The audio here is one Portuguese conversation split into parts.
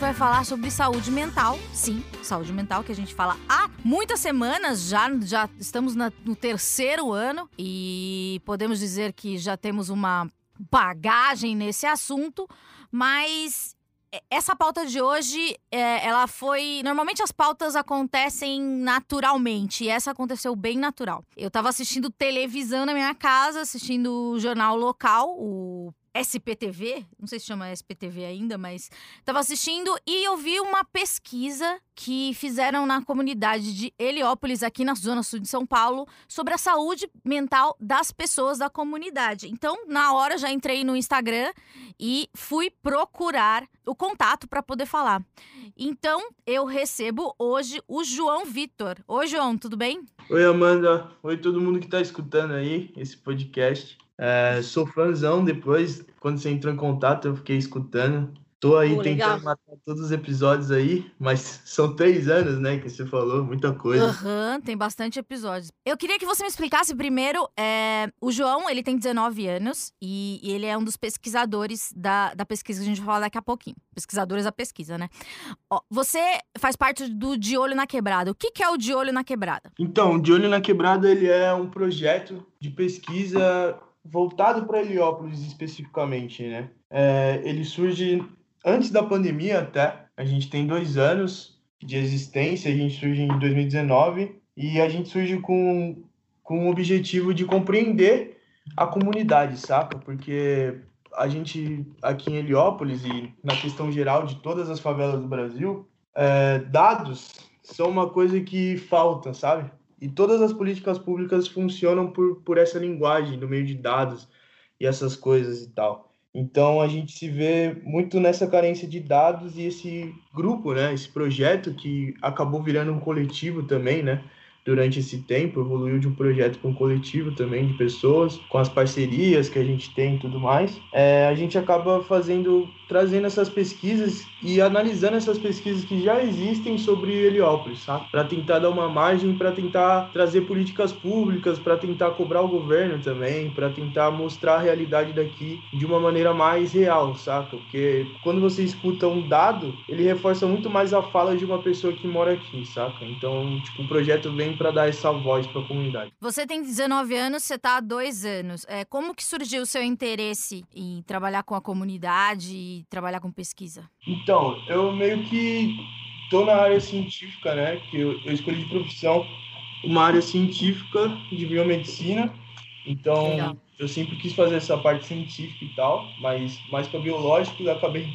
gente vai falar sobre saúde mental. Sim, saúde mental que a gente fala há muitas semanas, já, já estamos na- no terceiro ano e podemos dizer que já temos uma bagagem nesse assunto, mas essa pauta de hoje, é, ela foi. Normalmente as pautas acontecem naturalmente, e essa aconteceu bem natural. Eu tava assistindo televisão na minha casa, assistindo o jornal local, o SPTV, não sei se chama SPTV ainda, mas tava assistindo e eu vi uma pesquisa que fizeram na comunidade de Heliópolis, aqui na zona sul de São Paulo, sobre a saúde mental das pessoas da comunidade. Então, na hora já entrei no Instagram e fui procurar o contato para poder falar. Então, eu recebo hoje o João Vitor. Oi, João, tudo bem? Oi, Amanda. Oi, todo mundo que tá escutando aí esse podcast. É, sou fãzão depois, quando você entrou em contato, eu fiquei escutando. Tô aí tentando legal. matar todos os episódios aí, mas são três anos, né, que você falou, muita coisa. Aham, tem bastante episódios. Eu queria que você me explicasse primeiro. é, o João, ele tem 19 anos e, e ele é um dos pesquisadores da, da pesquisa que a gente vai falar daqui a pouquinho. Pesquisadores da pesquisa, né? Ó, você faz parte do De Olho na Quebrada. O que, que é o De Olho na Quebrada? Então, o De Olho na Quebrada, ele é um projeto de pesquisa voltado para Heliópolis especificamente, né? É, ele surge antes da pandemia até. A gente tem dois anos de existência, a gente surge em 2019 e a gente surge com, com o objetivo de compreender a comunidade, saca? Porque a gente aqui em Heliópolis e na questão geral de todas as favelas do Brasil, é, dados são uma coisa que falta, sabe? E todas as políticas públicas funcionam por, por essa linguagem, no meio de dados e essas coisas e tal. Então a gente se vê muito nessa carência de dados e esse grupo, né, esse projeto que acabou virando um coletivo também, né, durante esse tempo, evoluiu de um projeto para um coletivo também de pessoas, com as parcerias que a gente tem e tudo mais. É, a gente acaba fazendo, trazendo essas pesquisas e analisando essas pesquisas que já existem sobre Heliópolis, sabe? Para tentar dar uma margem, para tentar trazer políticas públicas, para tentar cobrar o governo também, para tentar mostrar a realidade daqui de uma maneira mais real, saca? Porque quando você escuta um dado, ele reforça muito mais a fala de uma pessoa que mora aqui, saca? Então, tipo, o projeto vem para dar essa voz para a comunidade. Você tem 19 anos, você tá há dois anos. É, como que surgiu o seu interesse em trabalhar com a comunidade trabalhar com pesquisa? Então, eu meio que tô na área científica, né? Que eu, eu escolhi de profissão uma área científica de biomedicina. Então, Legal. eu sempre quis fazer essa parte científica e tal, mas mais para biológico, eu acabei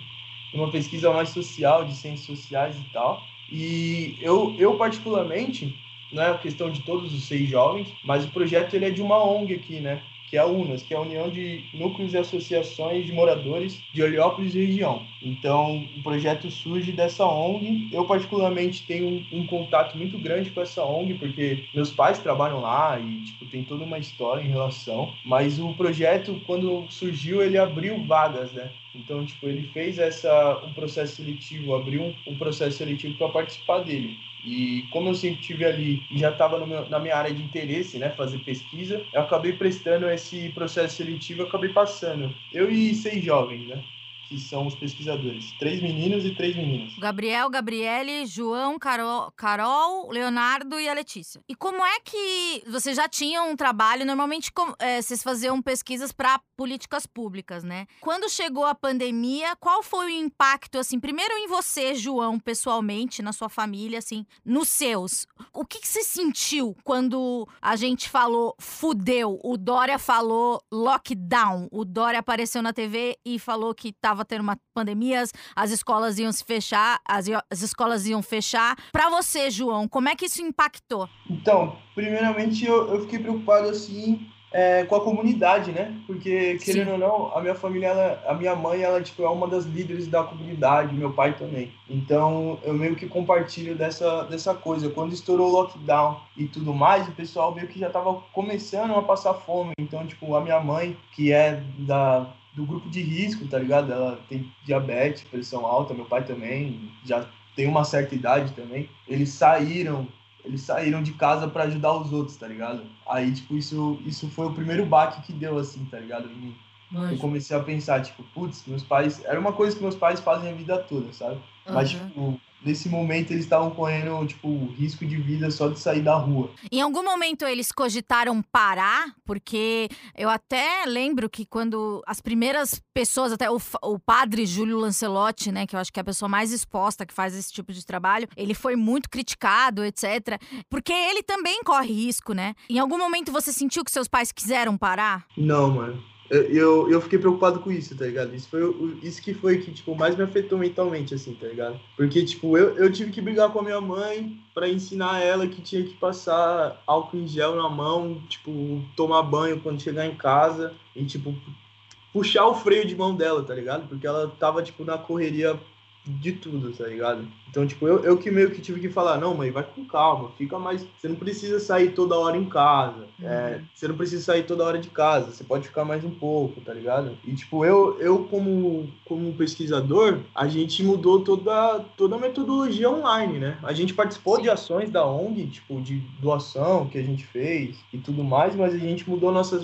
numa pesquisa mais social, de ciências sociais e tal. E eu, eu particularmente, não é a questão de todos os seis jovens, mas o projeto ele é de uma ONG aqui, né? Que é a UNAS, que é a União de Núcleos e Associações de Moradores de Heliópolis e região. Então, o projeto surge dessa ONG. Eu, particularmente, tenho um, um contato muito grande com essa ONG, porque meus pais trabalham lá e, tipo, tem toda uma história em relação. Mas o projeto, quando surgiu, ele abriu vagas, né? Então, tipo, ele fez essa, um processo seletivo, abriu um, um processo seletivo para participar dele. E como eu sempre tive ali e já estava na minha área de interesse, né, fazer pesquisa, eu acabei prestando esse processo seletivo, acabei passando. Eu e seis jovens, né, que são os pesquisadores, três meninos e três meninas. Gabriel, Gabriele, João, Carol, Carol, Leonardo e a Letícia. E como é que vocês já tinham um trabalho? Normalmente é, vocês faziam pesquisas para políticas públicas, né? Quando chegou a pandemia, qual foi o impacto, assim, primeiro em você, João, pessoalmente, na sua família, assim, nos seus? O que, que você sentiu quando a gente falou fudeu? O Dória falou lockdown. O Dória apareceu na TV e falou que tava tendo uma pandemia, as, as escolas iam se fechar, as, as escolas iam fechar. Pra você, João, como é que isso impactou? Então, primeiramente eu, eu fiquei preocupado assim é, com a comunidade, né? Porque, querendo Sim. ou não, a minha família, ela, a minha mãe, ela tipo, é uma das líderes da comunidade, meu pai também. Então, eu meio que compartilho dessa, dessa coisa. Quando estourou o lockdown e tudo mais, o pessoal meio que já tava começando a passar fome. Então, tipo, a minha mãe, que é da do grupo de risco, tá ligado? Ela tem diabetes, pressão alta, meu pai também, já tem uma certa idade também. Eles saíram eles saíram de casa para ajudar os outros, tá ligado? Aí, tipo, isso, isso foi o primeiro baque que deu, assim, tá ligado? Em mim. Eu comecei a pensar, tipo, putz, meus pais. Era uma coisa que meus pais fazem a vida toda, sabe? Uhum. Mas, tipo, nesse momento eles estavam correndo, tipo, risco de vida só de sair da rua. Em algum momento eles cogitaram parar, porque eu até lembro que quando as primeiras pessoas, até o, o padre Júlio Lancelotti, né, que eu acho que é a pessoa mais exposta que faz esse tipo de trabalho, ele foi muito criticado, etc. Porque ele também corre risco, né? Em algum momento você sentiu que seus pais quiseram parar? Não, mano eu, eu fiquei preocupado com isso, tá ligado? Isso, foi, isso que foi que, tipo, mais me afetou mentalmente, assim, tá ligado? Porque, tipo, eu, eu tive que brigar com a minha mãe para ensinar ela que tinha que passar álcool em gel na mão, tipo, tomar banho quando chegar em casa e, tipo, puxar o freio de mão dela, tá ligado? Porque ela tava, tipo, na correria de tudo, tá ligado? Então, tipo, eu, eu que meio que tive que falar, não, mãe, vai com calma, fica mais. Você não precisa sair toda hora em casa. Uhum. É, você não precisa sair toda hora de casa, você pode ficar mais um pouco, tá ligado? E, tipo, eu, eu como, como pesquisador, a gente mudou toda, toda a metodologia online, né? A gente participou de ações da ONG, tipo, de doação que a gente fez e tudo mais, mas a gente mudou nossas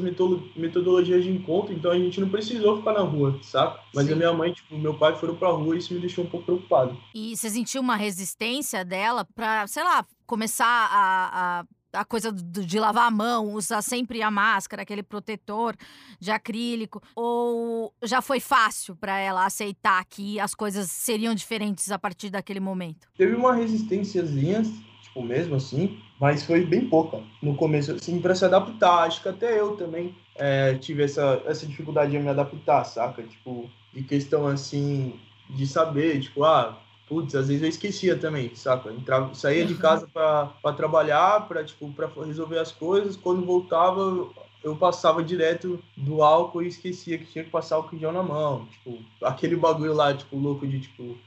metodologias de encontro, então a gente não precisou ficar na rua, saca? Mas Sim. a minha mãe, tipo, meu pai foram pra rua e isso me deixou um pouco preocupado. E você sentiu uma resistência dela para, sei lá, começar a, a a coisa de lavar a mão, usar sempre a máscara, aquele protetor de acrílico, ou já foi fácil para ela aceitar que as coisas seriam diferentes a partir daquele momento? Teve uma resistênciazinha, tipo mesmo assim, mas foi bem pouca no começo, assim, para se adaptar. Acho que até eu também é, tive essa, essa dificuldade de me adaptar, saca? Tipo, de questão assim de saber, tipo, ah, putz, às vezes eu esquecia também, saca? Entrava, saía de casa para trabalhar, para tipo, para resolver as coisas, quando voltava eu passava direto do álcool e esquecia que tinha que passar o gel na mão, tipo, aquele bagulho lá, tipo, louco de tipo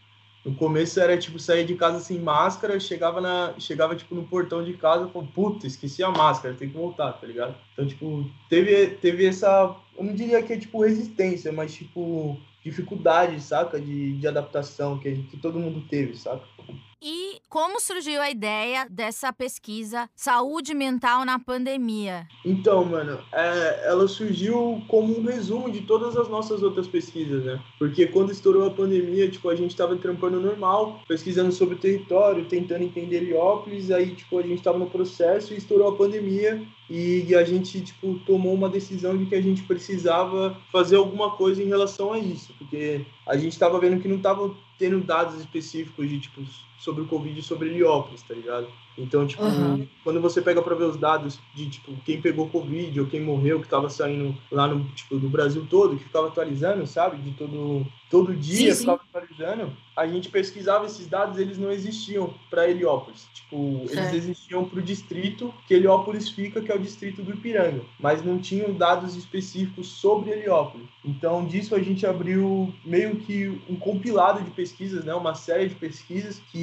no começo era tipo sair de casa sem máscara, chegava na chegava tipo no portão de casa, falou, puta, esqueci a máscara, tem que voltar, tá ligado? Então, tipo, teve teve essa, eu não diria que é tipo resistência, mas tipo dificuldade, saca? De, de adaptação que, que todo mundo teve, saca? E como surgiu a ideia dessa pesquisa Saúde Mental na Pandemia? Então, mano, é, ela surgiu como um resumo de todas as nossas outras pesquisas, né? Porque quando estourou a pandemia, tipo, a gente estava trampando normal, pesquisando sobre o território, tentando entender Heliópolis, aí, tipo, a gente estava no processo e estourou a pandemia e a gente, tipo, tomou uma decisão de que a gente precisava fazer alguma coisa em relação a isso, porque a gente estava vendo que não estava tendo dados específicos de, tipo, sobre o Covid e sobre Heliópolis, tá ligado? Então, tipo, uhum. quando você pega para ver os dados de, tipo, quem pegou Covid ou quem morreu, que tava saindo lá no, tipo, do Brasil todo, que ficava atualizando, sabe? De todo, todo dia sim, sim. ficava atualizando. A gente pesquisava esses dados, eles não existiam para Heliópolis. Tipo, eles é. existiam para o distrito que Heliópolis fica, que é o distrito do Ipiranga. Mas não tinham dados específicos sobre Heliópolis. Então, disso a gente abriu meio que um compilado de pesquisas, né? Uma série de pesquisas que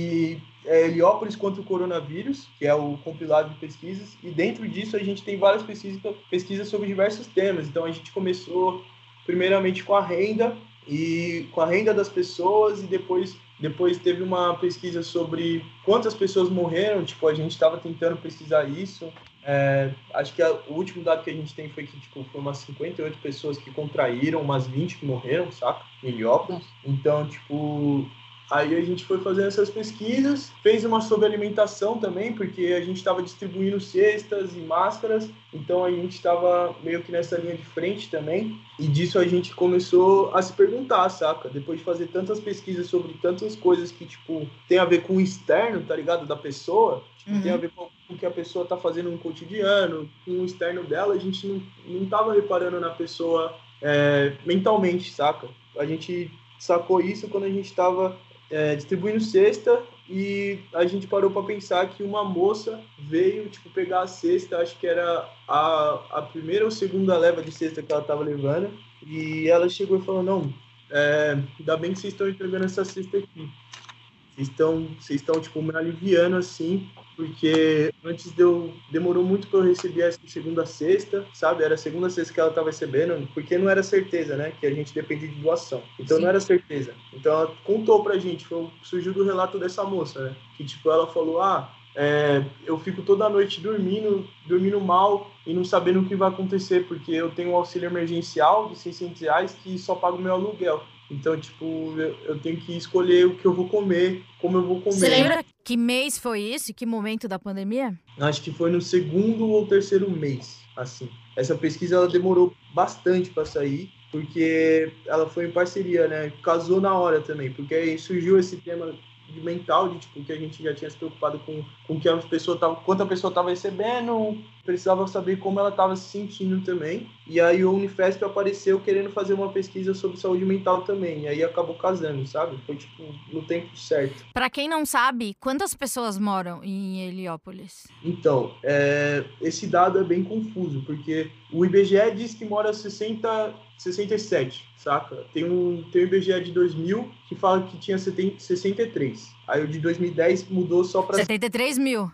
é, Heliópolis contra o coronavírus, que é o compilado de pesquisas, e dentro disso a gente tem várias pesquisas, pesquisas sobre diversos temas. Então a gente começou primeiramente com a renda e com a renda das pessoas e depois depois teve uma pesquisa sobre quantas pessoas morreram, tipo, a gente estava tentando pesquisar isso. É, acho que a, o último dado que a gente tem foi que tipo, foi umas 58 pessoas que contraíram, umas 20 que morreram, saca? Em Heliópolis. Então, tipo, Aí a gente foi fazendo essas pesquisas, fez uma sobre alimentação também, porque a gente estava distribuindo cestas e máscaras, então a gente estava meio que nessa linha de frente também. E disso a gente começou a se perguntar, saca? Depois de fazer tantas pesquisas sobre tantas coisas que, tipo, tem a ver com o externo, tá ligado? Da pessoa, tipo, uhum. tem a ver com o que a pessoa tá fazendo no cotidiano, com o externo dela, a gente não, não tava reparando na pessoa é, mentalmente, saca? A gente sacou isso quando a gente estava é, distribuindo cesta e a gente parou para pensar que uma moça veio, tipo, pegar a cesta, acho que era a, a primeira ou segunda leva de cesta que ela estava levando, e ela chegou e falou, não, é, ainda bem que vocês estão entregando essa cesta aqui. Vocês estão, vocês estão tipo, me aliviando, assim, porque antes deu demorou muito para eu receber essa segunda sexta, sabe? Era a segunda sexta que ela estava recebendo, porque não era certeza, né? Que a gente depende de doação. Então Sim. não era certeza. Então ela contou pra gente, foi, surgiu do relato dessa moça, né? Que tipo ela falou: "Ah, é, eu fico toda noite dormindo, dormindo mal e não sabendo o que vai acontecer, porque eu tenho um auxílio emergencial de 600 reais que só paga o meu aluguel. Então, tipo, eu, eu, tenho que escolher o que eu vou comer, como eu vou comer. Você lembra que mês foi isso? Que momento da pandemia? Acho que foi no segundo ou terceiro mês, assim. Essa pesquisa ela demorou bastante para sair, porque ela foi em parceria, né? Casou na hora também, porque aí surgiu esse tema de mental, de tipo, que a gente já tinha se preocupado com, com que a pessoa tava, quanto a pessoa estava recebendo, precisava saber como ela estava se sentindo também. E aí o Unifesp apareceu querendo fazer uma pesquisa sobre saúde mental também. E aí acabou casando, sabe? Foi tipo no tempo certo. Para quem não sabe, quantas pessoas moram em Heliópolis? Então, é, esse dado é bem confuso, porque o IBGE diz que mora 60, 67, saca? Tem um, tem o IBGE de 2000 que fala que tinha 70, 63. Aí o de 2010 mudou só para 73 mil.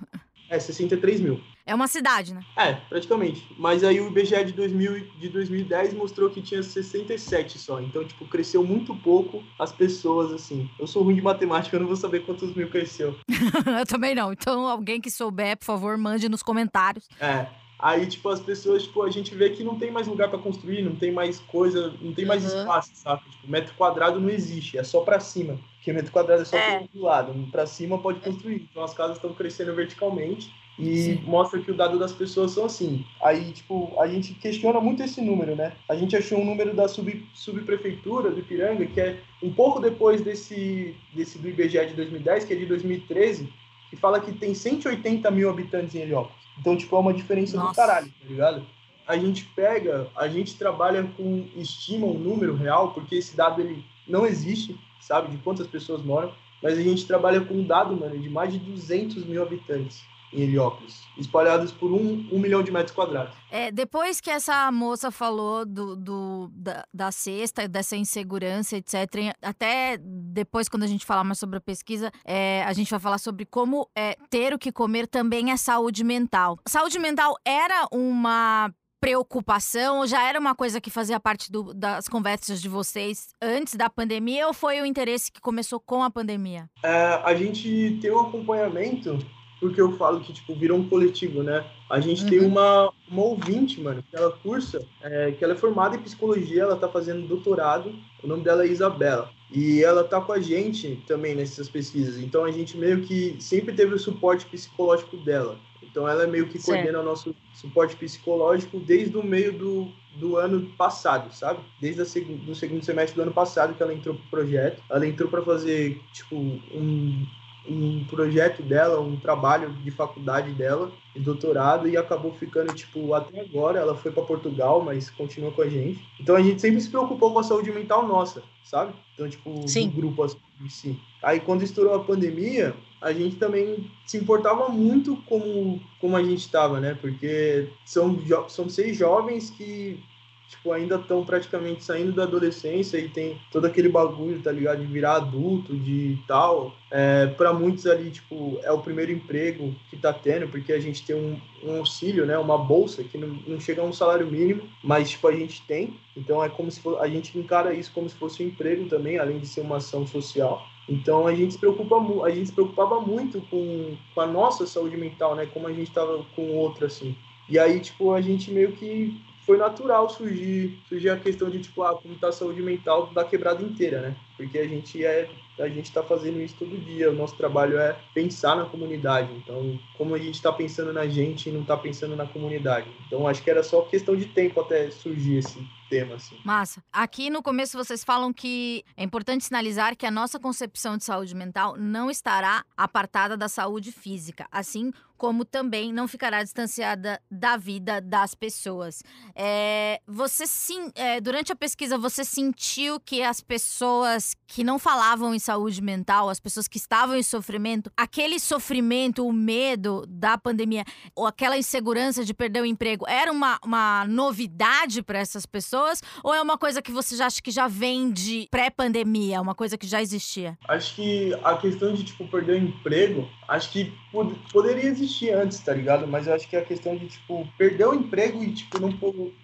É, 63 mil. É uma cidade, né? É, praticamente. Mas aí o IBGE de, 2000, de 2010 mostrou que tinha 67 só. Então, tipo, cresceu muito pouco as pessoas, assim. Eu sou ruim de matemática, eu não vou saber quantos mil cresceu. eu também não. Então, alguém que souber, por favor, mande nos comentários. É. Aí, tipo, as pessoas, tipo, a gente vê que não tem mais lugar para construir, não tem mais coisa, não tem mais uhum. espaço, sabe? Tipo, metro quadrado não existe, é só para cima. Porque metro quadrado é só é. do lado. Para cima pode construir. Então as casas estão crescendo verticalmente e Sim. mostra que o dado das pessoas são assim. Aí, tipo, a gente questiona muito esse número, né? A gente achou um número da sub, subprefeitura do Ipiranga, que é um pouco depois desse, desse do IBGE de 2010, que é de 2013, que fala que tem 180 mil habitantes em Heliópolis. Então, tipo, é uma diferença Nossa. do caralho, tá ligado? A gente pega, a gente trabalha com, estima um número real, porque esse dado ele não existe, sabe, de quantas pessoas moram, mas a gente trabalha com um dado, mano, de mais de 200 mil habitantes em Heliópolis, espalhados por um, um milhão de metros quadrados. É, depois que essa moça falou do, do da, da cesta, dessa insegurança, etc., até depois, quando a gente falar mais sobre a pesquisa, é, a gente vai falar sobre como é, ter o que comer também é saúde mental. Saúde mental era uma preocupação já era uma coisa que fazia parte do, das conversas de vocês antes da pandemia ou foi o interesse que começou com a pandemia? É, a gente tem um acompanhamento porque eu falo que, tipo, virou um coletivo, né? A gente uhum. tem uma, uma ouvinte, mano, que ela cursa, é, que ela é formada em psicologia, ela tá fazendo doutorado, o nome dela é Isabela. E ela tá com a gente também nessas pesquisas. Então a gente meio que sempre teve o suporte psicológico dela. Então ela é meio que coordena o nosso suporte psicológico desde o meio do, do ano passado, sabe? Desde seg do segundo semestre do ano passado que ela entrou pro projeto. Ela entrou para fazer, tipo, um um projeto dela, um trabalho de faculdade dela, de doutorado, e acabou ficando, tipo, até agora. Ela foi para Portugal, mas continua com a gente. Então a gente sempre se preocupou com a saúde mental nossa, sabe? Então, tipo, Sim. do grupo assim, em si. Aí quando estourou a pandemia, a gente também se importava muito como, como a gente estava, né? Porque são, são seis jovens que tipo, ainda estão praticamente saindo da adolescência e tem todo aquele bagulho, tá ligado? De virar adulto, de tal. É, para muitos ali, tipo, é o primeiro emprego que tá tendo, porque a gente tem um, um auxílio, né? Uma bolsa que não, não chega a um salário mínimo, mas, tipo, a gente tem. Então, é como se for, a gente encara isso como se fosse um emprego também, além de ser uma ação social. Então a gente se preocupa a gente se preocupava muito com, com a nossa saúde mental, né? Como a gente estava com outra assim. E aí tipo a gente meio que foi natural surgir, surgir a questão de, tipo, ah, como tá a saúde mental da quebrada inteira, né? Porque a gente é a gente está fazendo isso todo dia. O nosso trabalho é pensar na comunidade. Então, como a gente está pensando na gente e não está pensando na comunidade. Então, acho que era só questão de tempo até surgir esse tema. Assim. Massa. Aqui no começo vocês falam que é importante sinalizar que a nossa concepção de saúde mental não estará apartada da saúde física, assim como também não ficará distanciada da vida das pessoas. É, você sim, é, durante a pesquisa você sentiu que as pessoas que não falavam em saúde mental, as pessoas que estavam em sofrimento, aquele sofrimento, o medo da pandemia, ou aquela insegurança de perder o emprego, era uma, uma novidade para essas pessoas? Ou é uma coisa que você já acha que já vem de pré-pandemia, uma coisa que já existia? Acho que a questão de, tipo, perder o emprego, acho que pod poderia existir antes, tá ligado? Mas eu acho que a questão de, tipo, perder o emprego e, tipo, não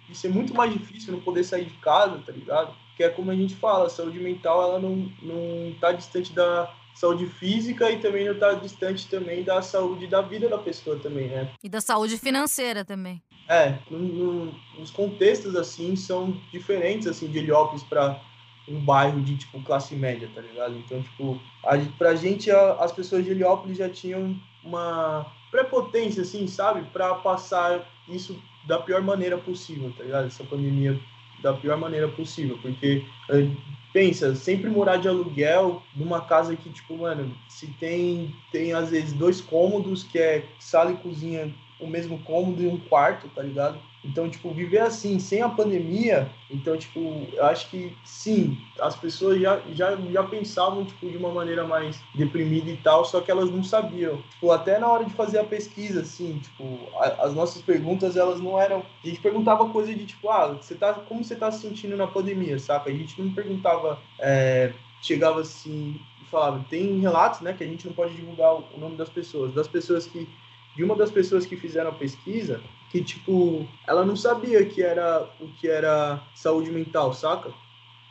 e ser muito mais difícil não poder sair de casa, tá ligado? Que é como a gente fala, a saúde mental, ela não, não tá distante da saúde física e também não tá distante também da saúde da vida da pessoa também, né? E da saúde financeira também. É, no, no, os contextos, assim, são diferentes, assim, de Heliópolis para um bairro de, tipo, classe média, tá ligado? Então, tipo, a, pra gente, a, as pessoas de Heliópolis já tinham uma prepotência, assim, sabe? para passar isso da pior maneira possível, tá ligado? Essa pandemia da pior maneira possível, porque eh, pensa, sempre morar de aluguel numa casa que, tipo, mano, se tem, tem às vezes dois cômodos, que é sala e cozinha o mesmo cômodo e um quarto, tá ligado? Então, tipo, viver assim, sem a pandemia, então, tipo, eu acho que sim, as pessoas já, já, já pensavam, tipo, de uma maneira mais deprimida e tal, só que elas não sabiam. Tipo, até na hora de fazer a pesquisa, assim, tipo, a, as nossas perguntas, elas não eram... A gente perguntava coisa de, tipo, ah, você tá, como você tá se sentindo na pandemia, saca? A gente não perguntava, é, chegava assim e falava, tem relatos, né, que a gente não pode divulgar o nome das pessoas, das pessoas que de uma das pessoas que fizeram a pesquisa, que, tipo, ela não sabia que era o que era saúde mental, saca?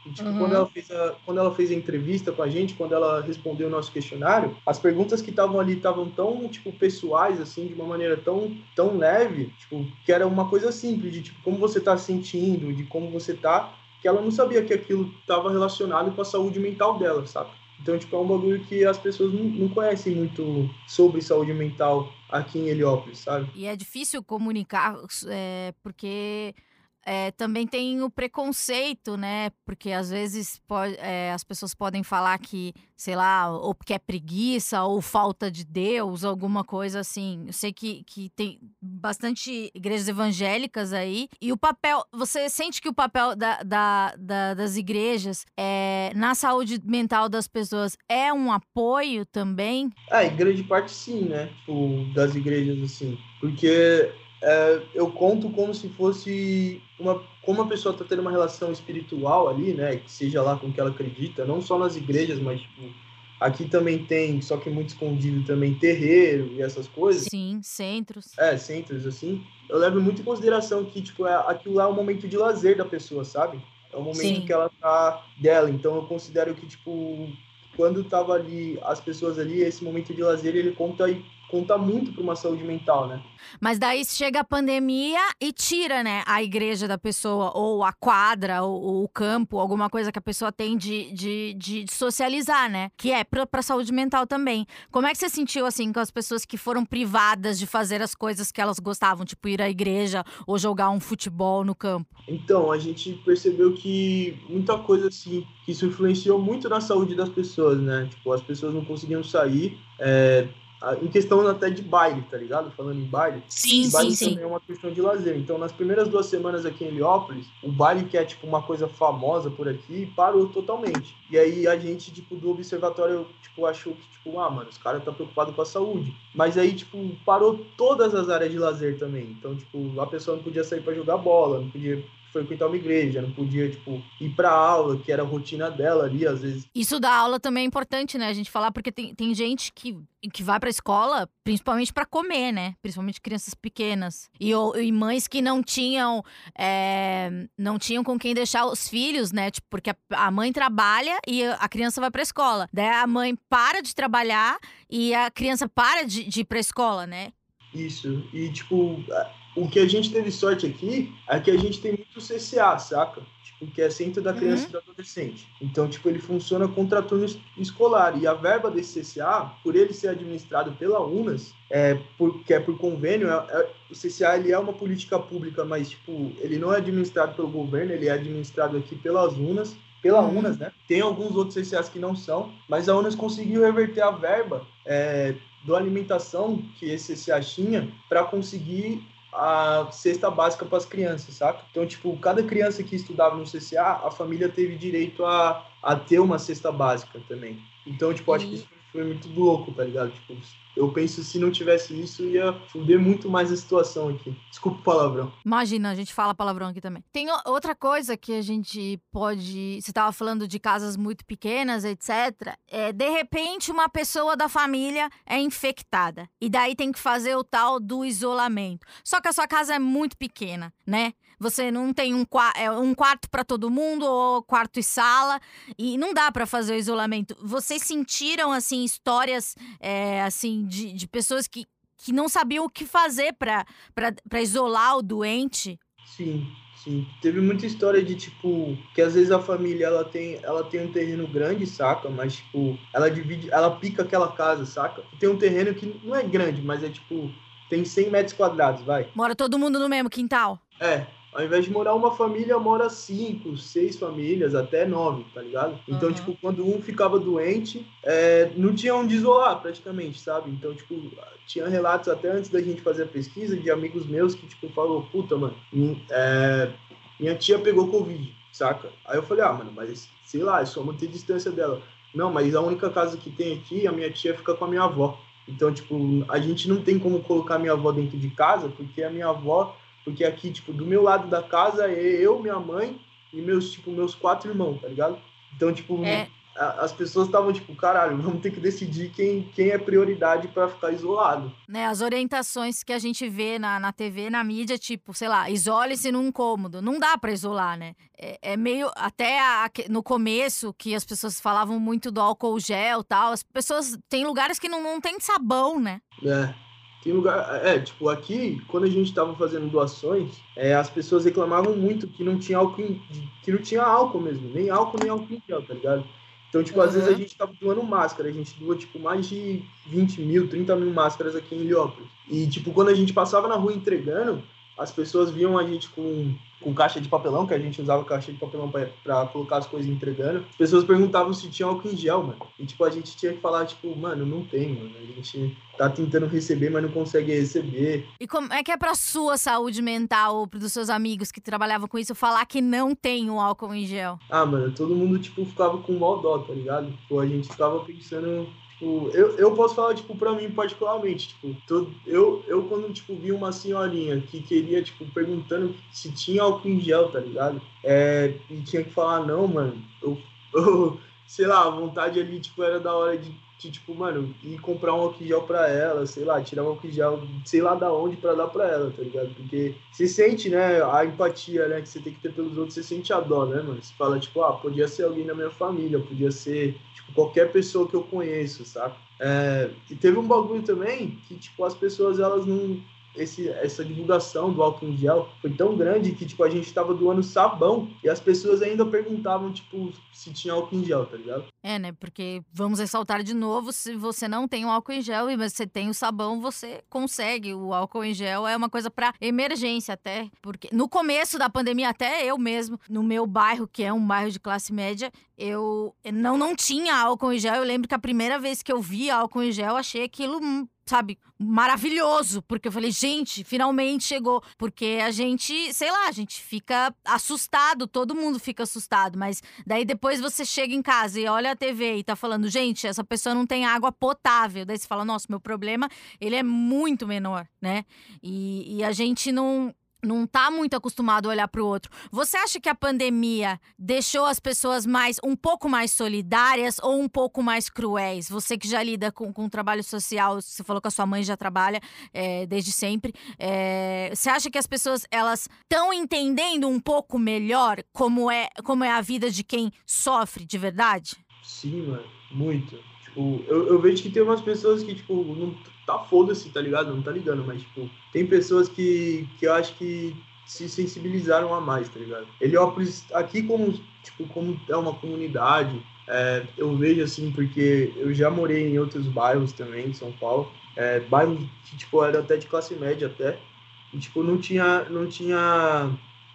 E, tipo, uhum. quando, ela fez a, quando ela fez a entrevista com a gente, quando ela respondeu o nosso questionário, as perguntas que estavam ali estavam tão, tipo, pessoais, assim, de uma maneira tão, tão leve, tipo, que era uma coisa simples, de, tipo, como você tá sentindo, de como você tá, que ela não sabia que aquilo estava relacionado com a saúde mental dela, sabe? Então, tipo, é um bagulho que as pessoas não, não conhecem muito sobre saúde mental aqui em Heliópolis, sabe? E é difícil comunicar, é, porque é, também tem o preconceito, né? Porque às vezes pode, é, as pessoas podem falar que, sei lá, ou que é preguiça, ou falta de Deus, alguma coisa assim. Eu sei que, que tem bastante igrejas evangélicas aí. E o papel, você sente que o papel da, da, da, das igrejas é, na saúde mental das pessoas é um apoio também? É, em grande parte sim, né? Tipo, das igrejas, assim. Porque é, eu conto como se fosse uma como a pessoa está tendo uma relação espiritual ali, né, que seja lá com o que ela acredita, não só nas igrejas, mas tipo, aqui também tem, só que muito escondido também terreiro e essas coisas. Sim, centros. É, centros assim. Eu levo muito em consideração que tipo é, aquilo lá é um momento de lazer da pessoa, sabe? É um momento Sim. que ela tá dela, então eu considero que tipo quando tava ali as pessoas ali, esse momento de lazer, ele conta conta muito para uma saúde mental, né? Mas daí chega a pandemia e tira, né, a igreja da pessoa, ou a quadra, ou, ou o campo, alguma coisa que a pessoa tem de, de, de socializar, né? Que é para a saúde mental também. Como é que você sentiu, assim, com as pessoas que foram privadas de fazer as coisas que elas gostavam, tipo ir à igreja ou jogar um futebol no campo? Então, a gente percebeu que muita coisa, assim, que isso influenciou muito na saúde das pessoas, né? Tipo, as pessoas não conseguiam sair, é, em questão até de baile, tá ligado? Falando em baile. Sim, baile sim, também sim. é uma questão de lazer. Então, nas primeiras duas semanas aqui em Heliópolis, o baile, que é tipo uma coisa famosa por aqui, parou totalmente. E aí a gente, tipo, do observatório, tipo, achou que, tipo, ah, mano, os caras estão tá preocupados com a saúde. Mas aí, tipo, parou todas as áreas de lazer também. Então, tipo, a pessoa não podia sair para jogar bola, não podia frequentar uma igreja, não podia, tipo, ir pra aula, que era a rotina dela ali, às vezes. Isso da aula também é importante, né? A gente falar, porque tem, tem gente que, que vai pra escola principalmente para comer, né? Principalmente crianças pequenas. E, e mães que não tinham, é, não tinham com quem deixar os filhos, né? Tipo, porque a, a mãe trabalha e a criança vai pra escola. Daí a mãe para de trabalhar e a criança para de, de ir pra escola, né? Isso. E, tipo, o que a gente teve sorte aqui é que a gente tem muito CCA, saca? Tipo, que é Centro da Criança uhum. e do Adolescente. Então, tipo, ele funciona contra turno escolar. E a verba desse CCA, por ele ser administrado pela UNAS, é por, que é por convênio, é, é, o CCA ele é uma política pública, mas, tipo, ele não é administrado pelo governo, ele é administrado aqui pelas UNAS pela uhum. UNAS, né? Tem alguns outros CCAs que não são, mas a UNAS conseguiu reverter a verba é, do alimentação que esse CCA tinha para conseguir a cesta básica para as crianças, saca? Então, tipo, cada criança que estudava no CCA, a família teve direito a, a ter uma cesta básica também. Então, tipo, acho que isso foi muito louco, tá ligado? Tipo, eu penso se não tivesse isso, ia fuder muito mais a situação aqui. Desculpa o palavrão. Imagina, a gente fala palavrão aqui também. Tem outra coisa que a gente pode. Você estava falando de casas muito pequenas, etc. É, de repente, uma pessoa da família é infectada. E daí tem que fazer o tal do isolamento. Só que a sua casa é muito pequena, né? Você não tem um, é, um quarto para todo mundo ou quarto e sala e não dá para fazer o isolamento. Vocês sentiram assim histórias é, assim de, de pessoas que, que não sabiam o que fazer para isolar o doente? Sim, sim. Teve muita história de tipo que às vezes a família ela tem ela tem um terreno grande, saca? Mas tipo ela divide, ela pica aquela casa, saca? Tem um terreno que não é grande, mas é tipo tem 100 metros quadrados, vai. Mora todo mundo no mesmo quintal? É, ao invés de morar uma família, mora cinco, seis famílias, até nove, tá ligado? Então, uhum. tipo, quando um ficava doente, é, não tinha onde isolar praticamente, sabe? Então, tipo, tinha relatos até antes da gente fazer a pesquisa de amigos meus que, tipo, falou, puta, mano, é, minha tia pegou Covid, saca? Aí eu falei, ah, mano, mas sei lá, é só manter distância dela. Não, mas a única casa que tem aqui, a minha tia fica com a minha avó. Então, tipo, a gente não tem como colocar minha avó dentro de casa, porque a minha avó porque aqui, tipo, do meu lado da casa é eu, minha mãe e meus, tipo, meus quatro irmãos, tá ligado? Então, tipo, é. as pessoas estavam, tipo, caralho, vamos ter que decidir quem, quem é prioridade para ficar isolado. Né, as orientações que a gente vê na, na TV, na mídia, tipo, sei lá, isole-se num cômodo. Não dá para isolar, né? É, é meio. Até a, no começo, que as pessoas falavam muito do álcool gel tal, as pessoas. Tem lugares que não, não tem sabão, né? É. Tem lugar. É, tipo, aqui, quando a gente estava fazendo doações, é, as pessoas reclamavam muito que não tinha álcool, que não tinha álcool mesmo, nem álcool, nem álcool em gel, tá ligado? Então, tipo, uhum. às vezes a gente tava doando máscara, a gente doa, tipo, mais de 20 mil, 30 mil máscaras aqui em Heliópolis. E, tipo, quando a gente passava na rua entregando, as pessoas viam a gente com com caixa de papelão, que a gente usava caixa de papelão para colocar as coisas entregando. As pessoas perguntavam se tinha álcool em gel, mano. E, tipo, a gente tinha que falar, tipo, mano, não tem, mano. A gente tá tentando receber, mas não consegue receber. E como é que é pra sua saúde mental ou dos seus amigos que trabalhavam com isso falar que não tem o álcool em gel? Ah, mano, todo mundo, tipo, ficava com mal dó, tá ligado? Tipo, a gente ficava pensando Tipo, eu, eu posso falar, tipo, pra mim particularmente, tipo, eu, eu quando, tipo, vi uma senhorinha que queria, tipo, perguntando se tinha álcool em gel, tá ligado? É, e tinha que falar, não, mano, eu, eu sei lá, a vontade ali, tipo, era da hora de de, tipo, mano, ir comprar um álcool gel pra ela, sei lá, tirar um álcool gel, sei lá da onde pra dar pra ela, tá ligado? Porque você sente, né, a empatia, né, que você tem que ter pelos outros, você sente a dó, né, mano? Você fala, tipo, ah, podia ser alguém da minha família, podia ser, tipo, qualquer pessoa que eu conheço, sabe? É, e teve um bagulho também que, tipo, as pessoas, elas não esse, essa divulgação do álcool em gel foi tão grande que, tipo, a gente tava doando sabão e as pessoas ainda perguntavam, tipo, se tinha álcool em gel, tá ligado? É, né? Porque, vamos ressaltar de novo, se você não tem o álcool em gel e você tem o sabão, você consegue. O álcool em gel é uma coisa para emergência até, porque no começo da pandemia, até eu mesmo, no meu bairro, que é um bairro de classe média, eu não, não tinha álcool em gel. Eu lembro que a primeira vez que eu vi álcool em gel, achei aquilo sabe, maravilhoso, porque eu falei, gente, finalmente chegou, porque a gente, sei lá, a gente fica assustado, todo mundo fica assustado, mas daí depois você chega em casa e olha a TV e tá falando, gente, essa pessoa não tem água potável, daí você fala, nossa, meu problema, ele é muito menor, né? E, e a gente não não tá muito acostumado a olhar para o outro. Você acha que a pandemia deixou as pessoas mais um pouco mais solidárias ou um pouco mais cruéis? Você que já lida com, com trabalho social, você falou que a sua mãe já trabalha é, desde sempre. É, você acha que as pessoas elas estão entendendo um pouco melhor como é como é a vida de quem sofre de verdade? Sim, mano, muito. Tipo, eu, eu vejo que tem umas pessoas que tipo não tá foda-se, tá ligado? Não tá ligando, mas, tipo, tem pessoas que, que eu acho que se sensibilizaram a mais, tá ligado? Heliópolis, aqui como, tipo, como é uma comunidade, é, eu vejo assim, porque eu já morei em outros bairros também, em São Paulo, é, bairros que, tipo, era até de classe média até, e, tipo, não tinha, não tinha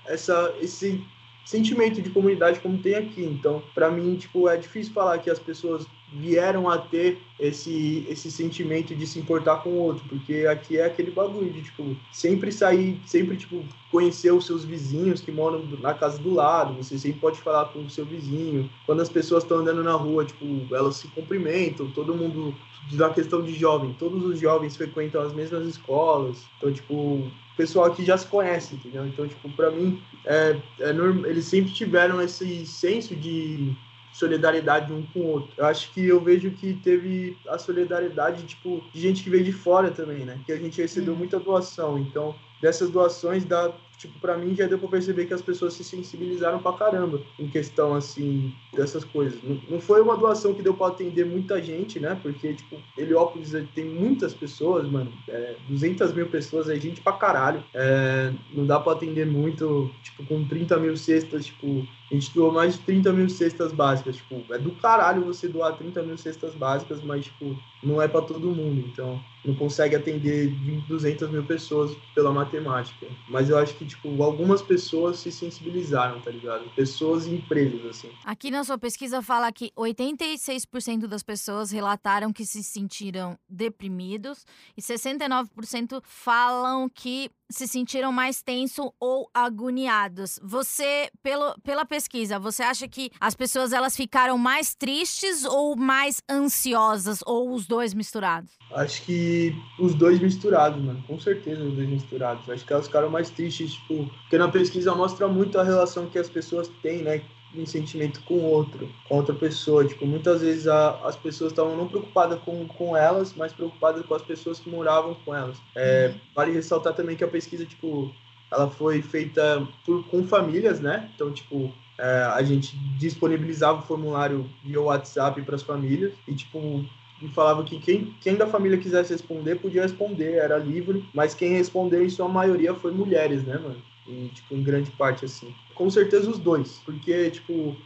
essa, esse sentimento de comunidade como tem aqui. Então, para mim, tipo, é difícil falar que as pessoas vieram a ter esse, esse sentimento de se importar com o outro, porque aqui é aquele bagulho de, tipo, sempre sair, sempre, tipo, conhecer os seus vizinhos que moram na casa do lado, você sempre pode falar com o seu vizinho. Quando as pessoas estão andando na rua, tipo, elas se cumprimentam, todo mundo, da questão de jovem, todos os jovens frequentam as mesmas escolas, então, tipo, o pessoal aqui já se conhece, entendeu? Então, tipo, para mim, é, é eles sempre tiveram esse senso de solidariedade um com o outro. Eu acho que eu vejo que teve a solidariedade, tipo, de gente que veio de fora também, né? Que a gente recebeu muita doação. Então, dessas doações dá tipo, para mim já deu para perceber que as pessoas se sensibilizaram pra caramba em questão, assim, dessas coisas. Não, não foi uma doação que deu para atender muita gente, né? Porque, tipo, Heliópolis tem muitas pessoas, mano. É, 200 mil pessoas é gente pra caralho. É, não dá para atender muito, tipo, com 30 mil cestas, tipo, a gente doou mais de 30 mil cestas básicas. Tipo, é do caralho você doar 30 mil cestas básicas, mas, tipo, não é para todo mundo. Então, não consegue atender 200 mil pessoas pela matemática. Mas eu acho que tipo, algumas pessoas se sensibilizaram, tá ligado? Pessoas e empresas, assim. Aqui na sua pesquisa fala que 86% das pessoas relataram que se sentiram deprimidos e 69% falam que se sentiram mais tenso ou agoniados. Você, pelo, pela pesquisa, você acha que as pessoas elas ficaram mais tristes ou mais ansiosas ou os dois misturados? Acho que os dois misturados, mano. Com certeza os dois misturados. Acho que elas ficaram mais tristes, tipo, porque na pesquisa mostra muito a relação que as pessoas têm, né? Um sentimento com outro, com outra pessoa. Tipo, muitas vezes a, as pessoas estavam não preocupadas com, com elas, mas preocupadas com as pessoas que moravam com elas. É, uhum. vale ressaltar também que a pesquisa, tipo, ela foi feita por, com famílias, né? Então, tipo, é, a gente disponibilizava o formulário via WhatsApp para as famílias e, tipo, e falava que quem, quem da família quisesse responder podia responder, era livre, mas quem respondeu em sua maioria foi mulheres, né, mano? E, tipo, em grande parte, assim com certeza os dois, porque, tipo,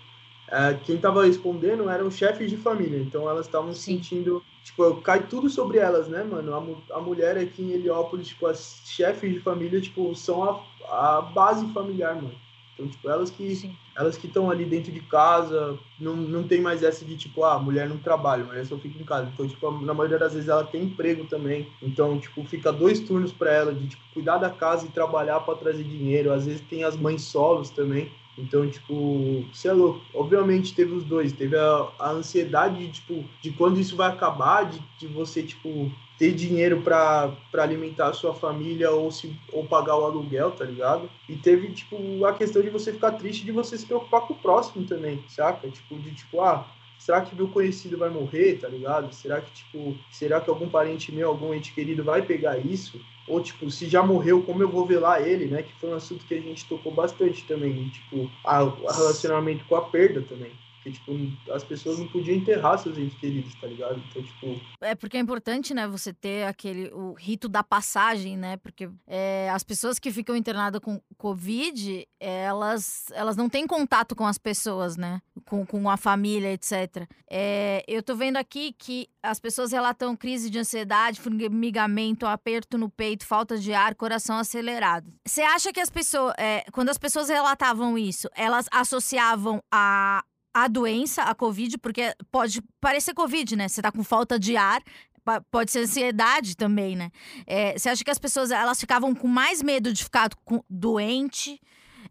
é, quem estava respondendo eram chefes de família, então elas estavam sentindo, tipo, cai tudo sobre elas, né, mano? A, a mulher aqui em Heliópolis, tipo, as chefes de família, tipo, são a, a base familiar, mano. Então, tipo, elas que Sim. elas que estão ali dentro de casa, não, não tem mais essa de tipo, ah, mulher não trabalha, mulher só fica em casa. Então, tipo, na maioria das vezes ela tem emprego também. Então, tipo, fica dois turnos para ela de tipo cuidar da casa e trabalhar para trazer dinheiro. Às vezes tem as mães solos também. Então, tipo, você é louco. Obviamente teve os dois. Teve a, a ansiedade de, tipo, de quando isso vai acabar, de, de você, tipo, ter dinheiro para alimentar a sua família ou, se, ou pagar o aluguel, tá ligado? E teve, tipo, a questão de você ficar triste de você se preocupar com o próximo também, saca? Tipo, de tipo, ah, será que meu conhecido vai morrer, tá ligado? Será que, tipo, será que algum parente meu, algum ente querido vai pegar isso? Ou, tipo, se já morreu, como eu vou velar ele, né? Que foi um assunto que a gente tocou bastante também. Tipo, a, a relacionamento com a perda também. Porque, tipo, as pessoas não podiam enterrar seus entes queridos, tá ligado? Então, tipo. É porque é importante, né, você ter aquele. o rito da passagem, né? Porque é, as pessoas que ficam internadas com Covid, elas, elas não têm contato com as pessoas, né? Com, com a família, etc. É, eu tô vendo aqui que as pessoas relatam crise de ansiedade, formigamento, aperto no peito, falta de ar, coração acelerado. Você acha que as pessoas. É, quando as pessoas relatavam isso, elas associavam a a doença, a Covid, porque pode parecer Covid, né? Você tá com falta de ar, pode ser ansiedade também, né? É, você acha que as pessoas elas ficavam com mais medo de ficar doente?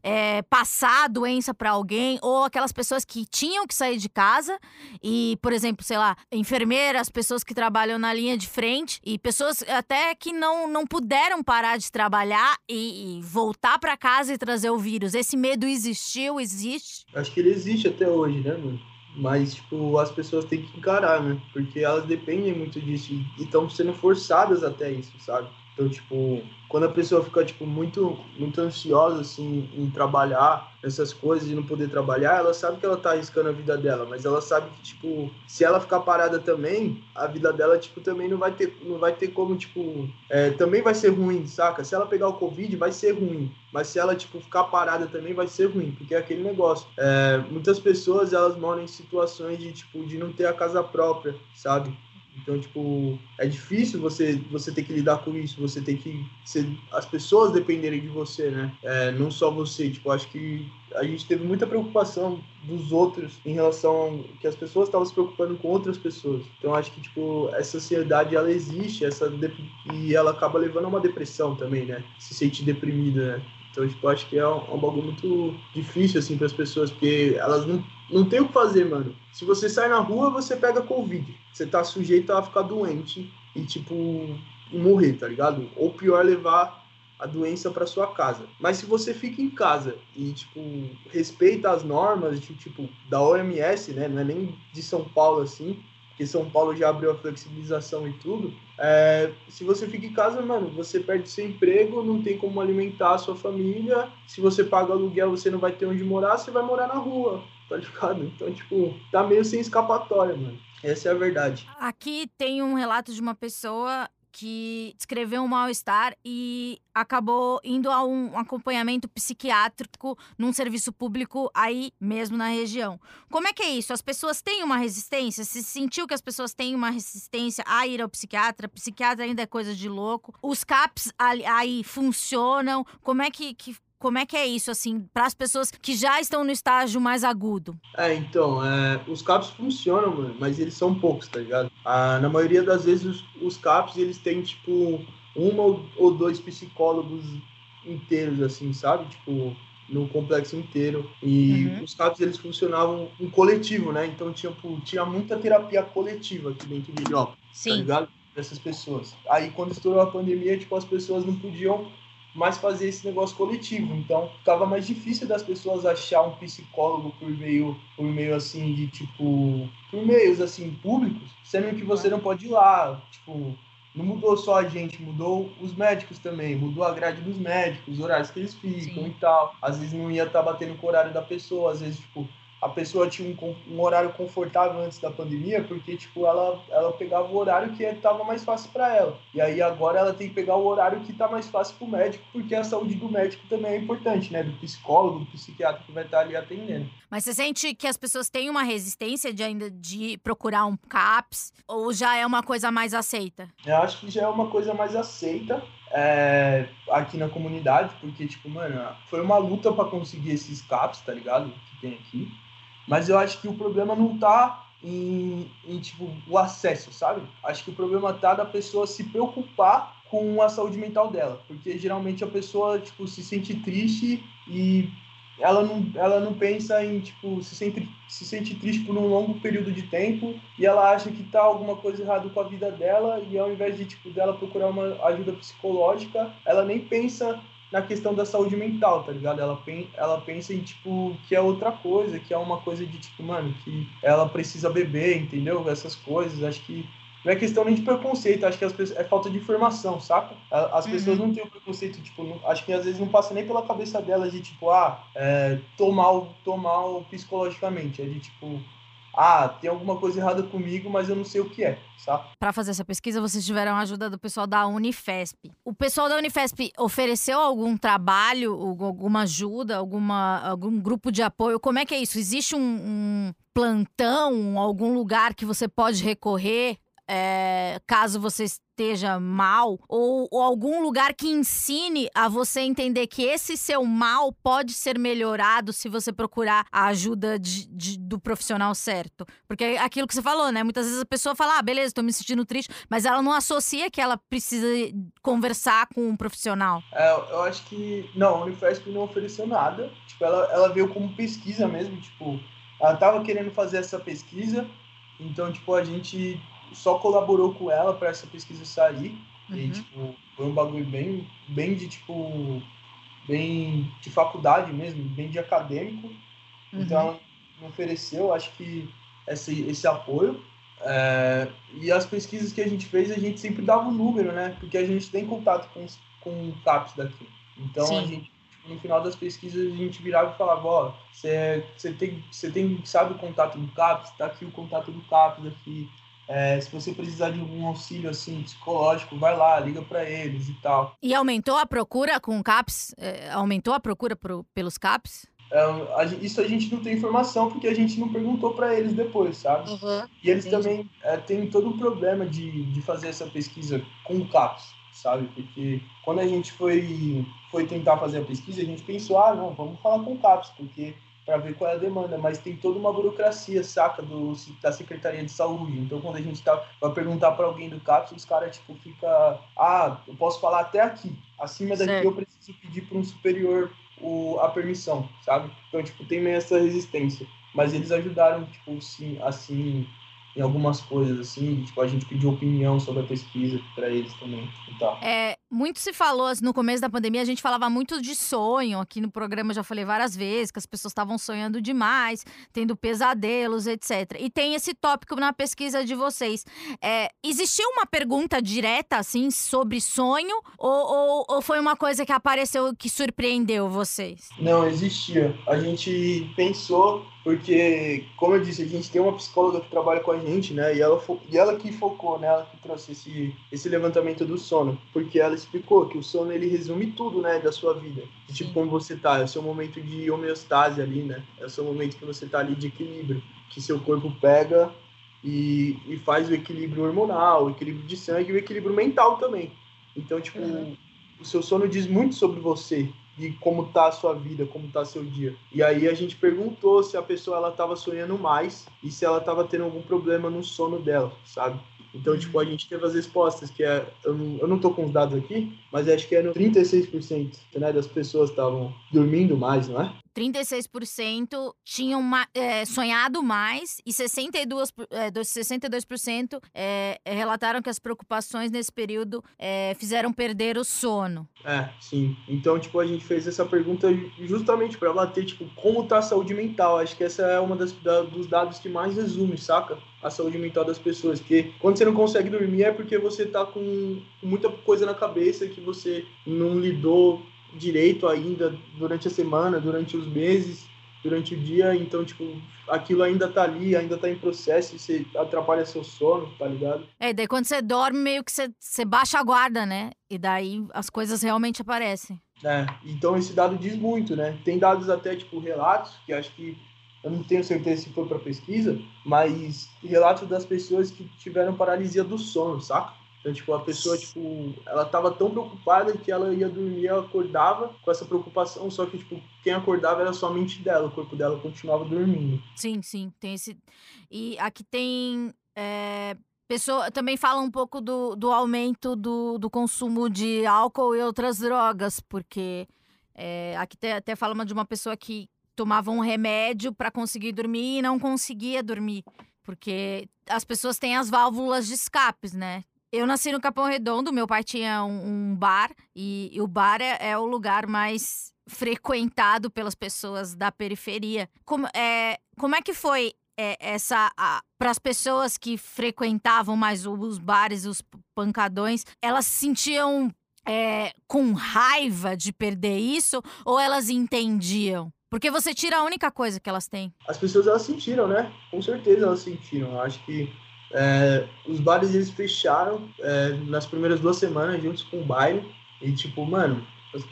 É, passar a doença para alguém, ou aquelas pessoas que tinham que sair de casa e, por exemplo, sei lá, enfermeiras, pessoas que trabalham na linha de frente e pessoas até que não, não puderam parar de trabalhar e, e voltar para casa e trazer o vírus. Esse medo existiu, existe? Acho que ele existe até hoje, né, mano? Mas, tipo, as pessoas têm que encarar, né? Porque elas dependem muito disso e estão sendo forçadas até isso, sabe? Então, tipo, quando a pessoa fica, tipo, muito, muito ansiosa, assim, em trabalhar essas coisas e não poder trabalhar, ela sabe que ela tá arriscando a vida dela, mas ela sabe que, tipo, se ela ficar parada também, a vida dela, tipo, também não vai ter, não vai ter como, tipo, é, também vai ser ruim, saca? Se ela pegar o Covid, vai ser ruim, mas se ela, tipo, ficar parada também vai ser ruim, porque é aquele negócio. É, muitas pessoas, elas moram em situações de, tipo, de não ter a casa própria, sabe? Então, tipo, é difícil você, você ter que lidar com isso, você ter que ser, as pessoas dependerem de você, né? É, não só você, tipo, acho que a gente teve muita preocupação dos outros em relação que as pessoas estavam se preocupando com outras pessoas. Então acho que tipo essa ansiedade ela existe, essa e ela acaba levando a uma depressão também, né? Se sentir deprimida, né? Então, tipo, acho que é um, um bagulho muito difícil, assim, para as pessoas, porque elas não, não tem o que fazer, mano. Se você sai na rua, você pega Covid. Você tá sujeito a ficar doente e, tipo, e morrer, tá ligado? Ou pior, levar a doença para sua casa. Mas se você fica em casa e, tipo, respeita as normas, tipo, da OMS, né? Não é nem de São Paulo, assim, que São Paulo já abriu a flexibilização e tudo, é, se você fica em casa, mano, você perde seu emprego, não tem como alimentar a sua família, se você paga aluguel, você não vai ter onde morar, você vai morar na rua, tá ligado? Então, tipo, tá meio sem escapatória, mano. Essa é a verdade. Aqui tem um relato de uma pessoa que descreveu um mal-estar e acabou indo a um acompanhamento psiquiátrico num serviço público aí mesmo na região. Como é que é isso? As pessoas têm uma resistência? Se sentiu que as pessoas têm uma resistência a ir ao psiquiatra? Psiquiatra ainda é coisa de louco. Os CAPs aí funcionam? Como é que, que como é que é isso, assim, para as pessoas que já estão no estágio mais agudo? É, então, é, os CAPs funcionam, mano, mas eles são poucos, tá ligado? Ah, na maioria das vezes, os, os CAPs, eles têm, tipo, uma ou, dois psicólogos inteiros, assim, sabe? Tipo, no complexo inteiro. E uhum. os CAPs, eles funcionavam em coletivo, né? Então, tipo, tinha muita terapia coletiva aqui dentro de Heliópolis, tá Sim. tá ligado? Dessas pessoas. Aí, quando estourou a pandemia, tipo, as pessoas não podiam mais fazer esse negócio coletivo. Então, ficava mais difícil das pessoas achar um psicólogo por meio, por meio assim de tipo, por meios assim públicos, sendo que você não pode ir lá, tipo, não mudou só a gente, mudou os médicos também, mudou a grade dos médicos, os horários que eles ficam Sim. e tal. Às vezes não ia estar tá batendo com o horário da pessoa, às vezes, tipo, a pessoa tinha um, um, horário confortável antes da pandemia, porque tipo ela, ela pegava o horário que estava mais fácil para ela. E aí agora ela tem que pegar o horário que está mais fácil para o médico, porque a saúde do médico também é importante, né? Do psicólogo, do psiquiatra que vai estar tá ali atendendo. Mas você sente que as pessoas têm uma resistência de ainda de procurar um CAPS ou já é uma coisa mais aceita? Eu acho que já é uma coisa mais aceita. É, aqui na comunidade, porque, tipo, mano, foi uma luta para conseguir esses CAPs, tá ligado? Que tem aqui. Mas eu acho que o problema não está em, em, tipo, o acesso, sabe? Acho que o problema tá da pessoa se preocupar com a saúde mental dela. Porque geralmente a pessoa, tipo, se sente triste e ela não, ela não pensa em, tipo, se sente, se sente triste por um longo período de tempo e ela acha que tá alguma coisa errada com a vida dela e ao invés de, tipo, dela procurar uma ajuda psicológica, ela nem pensa na questão da saúde mental, tá ligado? Ela, ela pensa em, tipo, que é outra coisa, que é uma coisa de, tipo, mano, que ela precisa beber, entendeu? Essas coisas. Acho que não é questão nem de preconceito, acho que as pessoas, é falta de informação, saca? As pessoas uhum. não têm o preconceito, tipo, não, acho que às vezes não passa nem pela cabeça delas de, tipo, ah, é, tomar, tomar psicologicamente. É de, tipo, ah, tem alguma coisa errada comigo, mas eu não sei o que é, sabe? Para fazer essa pesquisa, vocês tiveram a ajuda do pessoal da Unifesp. O pessoal da Unifesp ofereceu algum trabalho, alguma ajuda, alguma, algum grupo de apoio? Como é que é isso? Existe um, um plantão, algum lugar que você pode recorrer é, caso você esteja mal, ou, ou, algum lugar que ensine a você entender que esse seu mal pode ser melhorado se você procurar a ajuda de, de, do profissional certo. Porque é aquilo que você falou, né? Muitas vezes a pessoa fala, ah, beleza, tô me sentindo triste, mas ela não associa que ela precisa conversar com um profissional. É, eu acho que. Não, a Unifesp não ofereceu nada. Tipo, ela, ela veio como pesquisa mesmo, tipo, ela tava querendo fazer essa pesquisa. Então, tipo, a gente só colaborou com ela para essa pesquisa sair. Uhum. E, tipo, foi um bagulho bem, bem de, tipo, bem de faculdade mesmo, bem de acadêmico. Uhum. Então, me ofereceu, acho que, esse, esse apoio. É, e as pesquisas que a gente fez, a gente sempre dava um número, né? Porque a gente tem contato com, com o CAPS daqui. Então, Sim. a gente no final das pesquisas a gente virava e falava, ó, você tem, tem, sabe o contato do CAPS? Tá aqui o contato do CAPS aqui. É, se você precisar de algum auxílio assim psicológico, vai lá, liga para eles e tal. E aumentou a procura com CAPS? É, aumentou a procura pro, pelos CAPS? É, isso a gente não tem informação porque a gente não perguntou para eles depois, sabe? Uhum, e eles entendi. também é, têm todo o problema de, de fazer essa pesquisa com o CAPS, sabe? Porque quando a gente foi, foi tentar fazer a pesquisa, a gente pensou, ah, não, vamos falar com o CAPS, porque para ver qual é a demanda, mas tem toda uma burocracia, saca, do, da Secretaria de Saúde. Então, quando a gente tá, vai perguntar para alguém do CAPS, os caras, tipo, fica, ah, eu posso falar até aqui. Acima daqui certo. eu preciso pedir para um superior o, a permissão, sabe? Então, tipo, tem meio essa resistência. Mas eles ajudaram, tipo, sim, assim, em algumas coisas, assim, tipo, a gente pediu opinião sobre a pesquisa para eles também e tal. É, muito se falou, assim, no começo da pandemia, a gente falava muito de sonho, aqui no programa já falei várias vezes, que as pessoas estavam sonhando demais, tendo pesadelos, etc. E tem esse tópico na pesquisa de vocês. É, existiu uma pergunta direta, assim, sobre sonho, ou, ou, ou foi uma coisa que apareceu que surpreendeu vocês? Não, existia. A gente pensou porque, como eu disse, a gente tem uma psicóloga que trabalha com a gente, né? E ela, e ela que focou, né? Ela que trouxe esse, esse levantamento do sono. Porque ela explicou que o sono, ele resume tudo, né? Da sua vida. Tipo, como você tá. É o seu momento de homeostase ali, né? É o seu momento que você tá ali de equilíbrio. Que seu corpo pega e, e faz o equilíbrio hormonal, o equilíbrio de sangue e o equilíbrio mental também. Então, tipo, uhum. o seu sono diz muito sobre você de como tá a sua vida, como tá seu dia. E aí a gente perguntou se a pessoa ela tava sonhando mais e se ela tava tendo algum problema no sono dela, sabe? Então, tipo, a gente teve as respostas, que é. Eu não, eu não tô com os dados aqui, mas acho que é no 36% né, das pessoas estavam dormindo mais, não é? 36% tinham é, sonhado mais e 62, é, 62% é, relataram que as preocupações nesse período é, fizeram perder o sono. É, sim. Então, tipo, a gente fez essa pergunta justamente para bater, tipo, como tá a saúde mental. Acho que essa é uma das da, dos dados que mais resume, saca? A saúde mental das pessoas. Porque quando você não consegue dormir é porque você tá com muita coisa na cabeça que você não lidou direito ainda durante a semana, durante os meses, durante o dia, então, tipo, aquilo ainda tá ali, ainda tá em processo e você atrapalha seu sono, tá ligado? É, daí quando você dorme, meio que você, você baixa a guarda, né? E daí as coisas realmente aparecem. É, então esse dado diz muito, né? Tem dados até, tipo, relatos, que acho que eu não tenho certeza se foi para pesquisa, mas relatos das pessoas que tiveram paralisia do sono, saca? Então, tipo, a pessoa, tipo, ela tava tão preocupada que ela ia dormir, ela acordava com essa preocupação, só que, tipo, quem acordava era só a mente dela, o corpo dela continuava dormindo. Sim, sim, tem esse... E aqui tem... É... Pessoa, também fala um pouco do, do aumento do, do consumo de álcool e outras drogas, porque é, aqui até, até fala de uma pessoa que tomava um remédio para conseguir dormir e não conseguia dormir, porque as pessoas têm as válvulas de escapes, né? Eu nasci no Capão Redondo, meu pai tinha um, um bar e, e, o bar é, é, o lugar mais frequentado pelas pessoas da periferia. Como é, como é que foi é, essa para as pessoas que frequentavam mais os bares, os pancadões? Elas se sentiam é, com raiva de perder isso ou elas entendiam? Porque você tira a única coisa que elas têm. As pessoas elas sentiram, né? Com certeza elas sentiram. Eu acho que é, os bares eles fecharam é, nas primeiras duas semanas juntos com o baile e tipo, mano, as,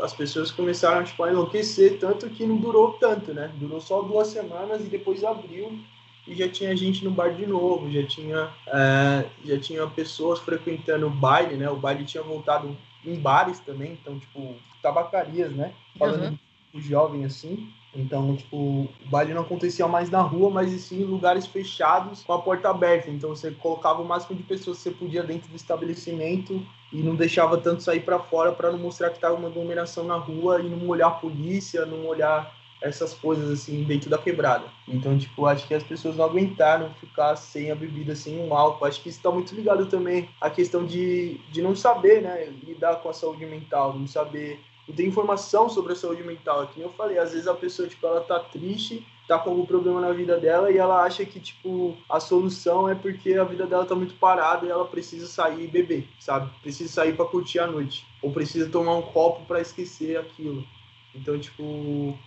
as pessoas começaram tipo, a enlouquecer tanto que não durou tanto, né? Durou só duas semanas e depois abriu e já tinha gente no bar de novo, já tinha, é, já tinha pessoas frequentando o baile, né? O baile tinha voltado em bares também, então, tipo, tabacarias, né? Falando uhum. jovem assim. Então, tipo, o baile não acontecia mais na rua, mas sim em lugares fechados com a porta aberta. Então, você colocava o máximo de pessoas que você podia dentro do estabelecimento e não deixava tanto sair para fora para não mostrar que estava uma dominação na rua e não olhar a polícia, não olhar essas coisas assim dentro da quebrada. Então, tipo, acho que as pessoas não aguentaram ficar sem a bebida, sem o álcool. Acho que isso está muito ligado também à questão de, de não saber, né, lidar com a saúde mental, não saber não tem informação sobre a saúde mental. É eu falei, às vezes a pessoa, tipo, ela tá triste, tá com algum problema na vida dela e ela acha que, tipo, a solução é porque a vida dela tá muito parada e ela precisa sair e beber, sabe? Precisa sair para curtir a noite. Ou precisa tomar um copo para esquecer aquilo. Então, tipo,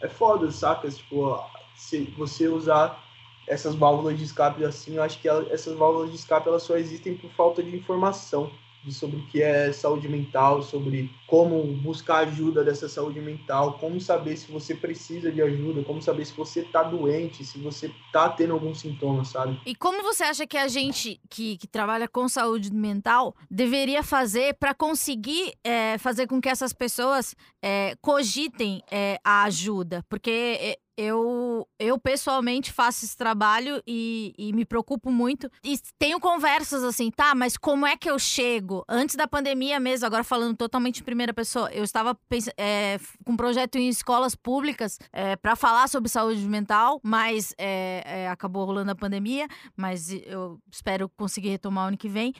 é foda, saca? Tipo, se você usar essas válvulas de escape assim, eu acho que essas válvulas de escape elas só existem por falta de informação sobre o que é saúde mental, sobre como buscar ajuda dessa saúde mental, como saber se você precisa de ajuda, como saber se você tá doente, se você tá tendo algum sintoma, sabe? E como você acha que a gente que, que trabalha com saúde mental deveria fazer para conseguir é, fazer com que essas pessoas é, cogitem é, a ajuda? Porque eu, eu pessoalmente faço esse trabalho e, e, me preocupo muito. E tenho conversas assim, tá, mas como é que eu chego? Antes da pandemia mesmo, agora falando totalmente em primeira pessoa, eu estava é, com um projeto em escolas públicas é, para falar sobre saúde mental, mas é, acabou rolando a pandemia, mas eu espero conseguir retomar ano que vem.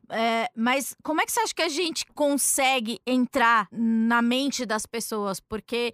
Mas como é que você acha que a gente consegue entrar na mente das pessoas? Porque,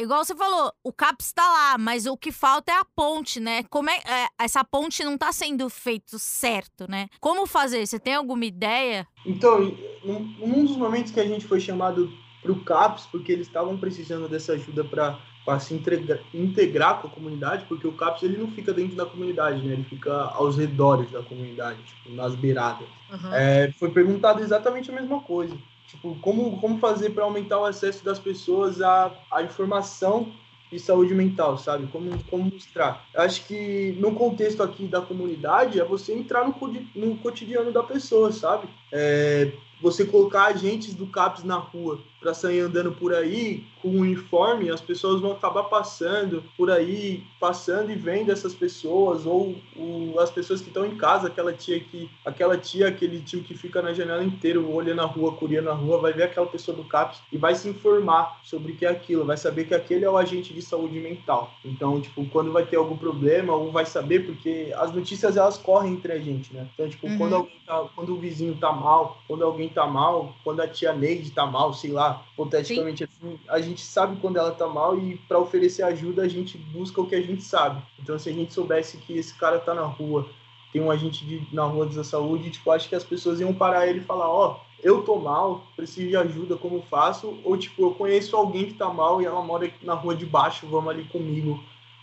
igual você falou, o CAPS está lá lá, mas o que falta é a ponte, né? Como é, é essa ponte não está sendo feito certo, né? Como fazer? Você tem alguma ideia? Então, num dos momentos que a gente foi chamado para o CAPS, porque eles estavam precisando dessa ajuda para para se integrar, integrar, com a comunidade, porque o CAPS ele não fica dentro da comunidade, né? Ele fica aos redores da comunidade, tipo, nas beiradas. Uhum. É, foi perguntado exatamente a mesma coisa. Tipo, como, como fazer para aumentar o acesso das pessoas à, à informação de saúde mental, sabe? Como, como mostrar. Acho que no contexto aqui da comunidade é você entrar no, no cotidiano da pessoa, sabe? É, você colocar agentes do CAPS na rua para sair andando por aí com um uniforme, as pessoas vão acabar passando por aí, passando e vendo essas pessoas, ou o, as pessoas que estão em casa, aquela tia que, aquela tia, aquele tio que fica na janela inteira, olhando na rua, curiando na rua, vai ver aquela pessoa do CAPS e vai se informar sobre o que é aquilo, vai saber que aquele é o agente de saúde mental. Então, tipo, quando vai ter algum problema, ou vai saber, porque as notícias elas correm entre a gente, né? Então, tipo, uhum. quando, tá, quando o vizinho tá mal, quando alguém tá mal, quando a tia Neide tá mal, sei lá, hipoteticamente assim, a gente sabe quando ela tá mal e para oferecer ajuda a gente busca o que a gente sabe. Então, se a gente soubesse que esse cara tá na rua, tem um agente de, na rua da saúde, tipo, acho que as pessoas iam parar ele e falar, ó, oh, eu tô mal, preciso de ajuda, como faço? Ou, tipo, eu conheço alguém que tá mal e ela mora na rua de baixo, vamos ali comigo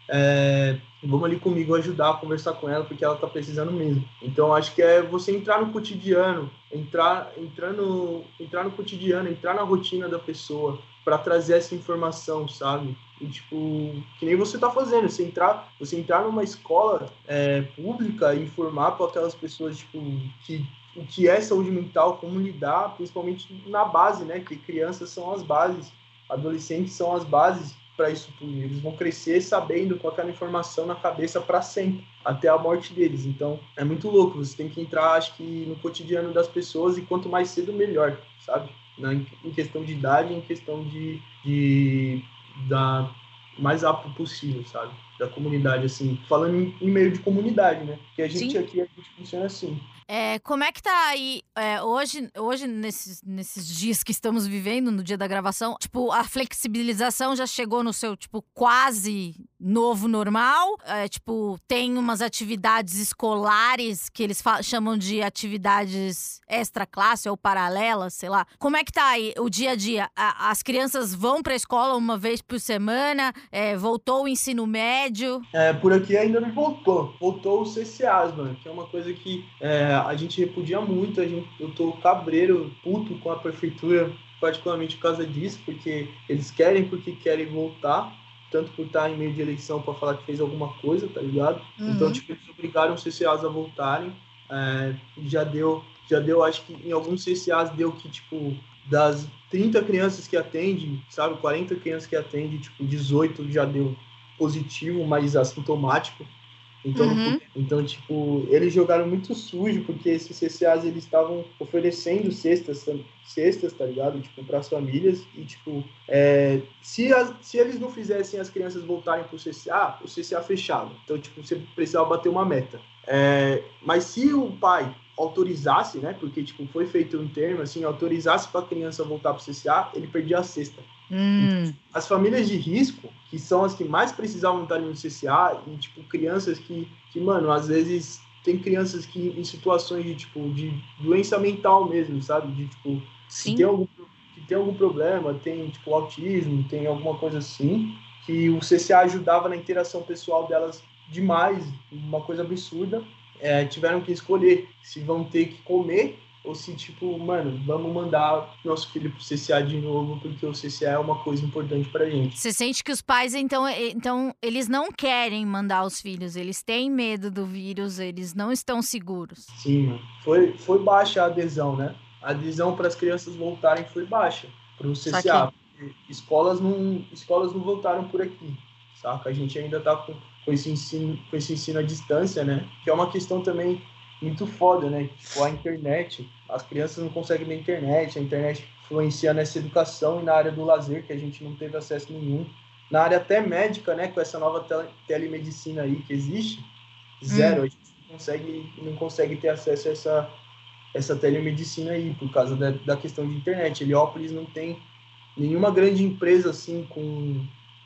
é, vamos ali comigo ajudar, conversar com ela, porque ela está precisando mesmo. Então, acho que é você entrar no cotidiano, entrar, entrar, no, entrar no cotidiano, entrar na rotina da pessoa para trazer essa informação, sabe? E, tipo, que nem você está fazendo, você entrar, você entrar numa escola é, pública e informar para aquelas pessoas, tipo, que o que é saúde mental, como lidar, principalmente na base, né? Que crianças são as bases, adolescentes são as bases para isso tudo. Eles vão crescer sabendo com aquela informação na cabeça para sempre, até a morte deles. Então, é muito louco. Você tem que entrar, acho que, no cotidiano das pessoas e quanto mais cedo, melhor, sabe? Na, em questão de idade, em questão de, de da mais rápido possível, sabe? Da comunidade, assim, falando em, em meio de comunidade, né? Que a gente Sim. aqui a gente funciona assim. É, como é que tá aí é, hoje, hoje nesses, nesses dias que estamos vivendo, no dia da gravação? Tipo, a flexibilização já chegou no seu, tipo, quase novo normal? É, tipo, tem umas atividades escolares que eles chamam de atividades extra classe ou paralelas, sei lá. Como é que tá aí o dia a dia? A, as crianças vão pra escola uma vez por semana? É, voltou o ensino médio? É, por aqui ainda não voltou. Voltou o CCAs, mano, que é uma coisa que é, a gente repudia muito, a gente, eu tô cabreiro, puto com a prefeitura, particularmente por causa disso, porque eles querem porque querem voltar, tanto por estar em meio de eleição para falar que fez alguma coisa, tá ligado? Uhum. Então, tipo, eles obrigaram os CCAs a voltarem, é, já deu, já deu, acho que em alguns CCAs deu que, tipo, das 30 crianças que atende, sabe, 40 crianças que atende, tipo, 18 já deu positivo, mas assintomático. Então, uhum. então, tipo, eles jogaram muito sujo, porque esses CCAs, eles estavam oferecendo cestas, cestas, tá ligado? Tipo, para as famílias. E, tipo, é, se, as, se eles não fizessem as crianças voltarem pro CCA, o CCA fechava. Então, tipo, você precisava bater uma meta. É, mas se o pai autorizasse, né? Porque, tipo, foi feito um termo, assim, autorizasse para a criança voltar pro CCA, ele perdia a cesta. Hum. As famílias de risco, que são as que mais precisavam estar no CCA, e, tipo, crianças que, que, mano, às vezes tem crianças que em situações de, tipo, de doença mental mesmo, sabe? De, tipo, Sim. tem algum, que tem algum problema, tem, tipo, autismo, tem alguma coisa assim, que o CCA ajudava na interação pessoal delas demais, uma coisa absurda. É, tiveram que escolher se vão ter que comer ou se, tipo, mano, vamos mandar nosso filho pro CCA de novo, porque o CCA é uma coisa importante pra gente. Você sente que os pais, então, então, eles não querem mandar os filhos, eles têm medo do vírus, eles não estão seguros. Sim, mano. Foi, foi baixa a adesão, né? A adesão para as crianças voltarem foi baixa pro CCA. Escolas não, escolas não voltaram por aqui, saca? A gente ainda tá com, com, esse ensino, com esse ensino à distância, né? Que é uma questão também muito foda, né? Tipo, a internet, as crianças não conseguem na internet, a internet influencia nessa educação e na área do lazer, que a gente não teve acesso nenhum. Na área até médica, né? Com essa nova tele telemedicina aí que existe, zero. Hum. A gente não consegue, não consegue ter acesso a essa, essa telemedicina aí, por causa da, da questão de internet. Heliópolis não tem nenhuma grande empresa assim com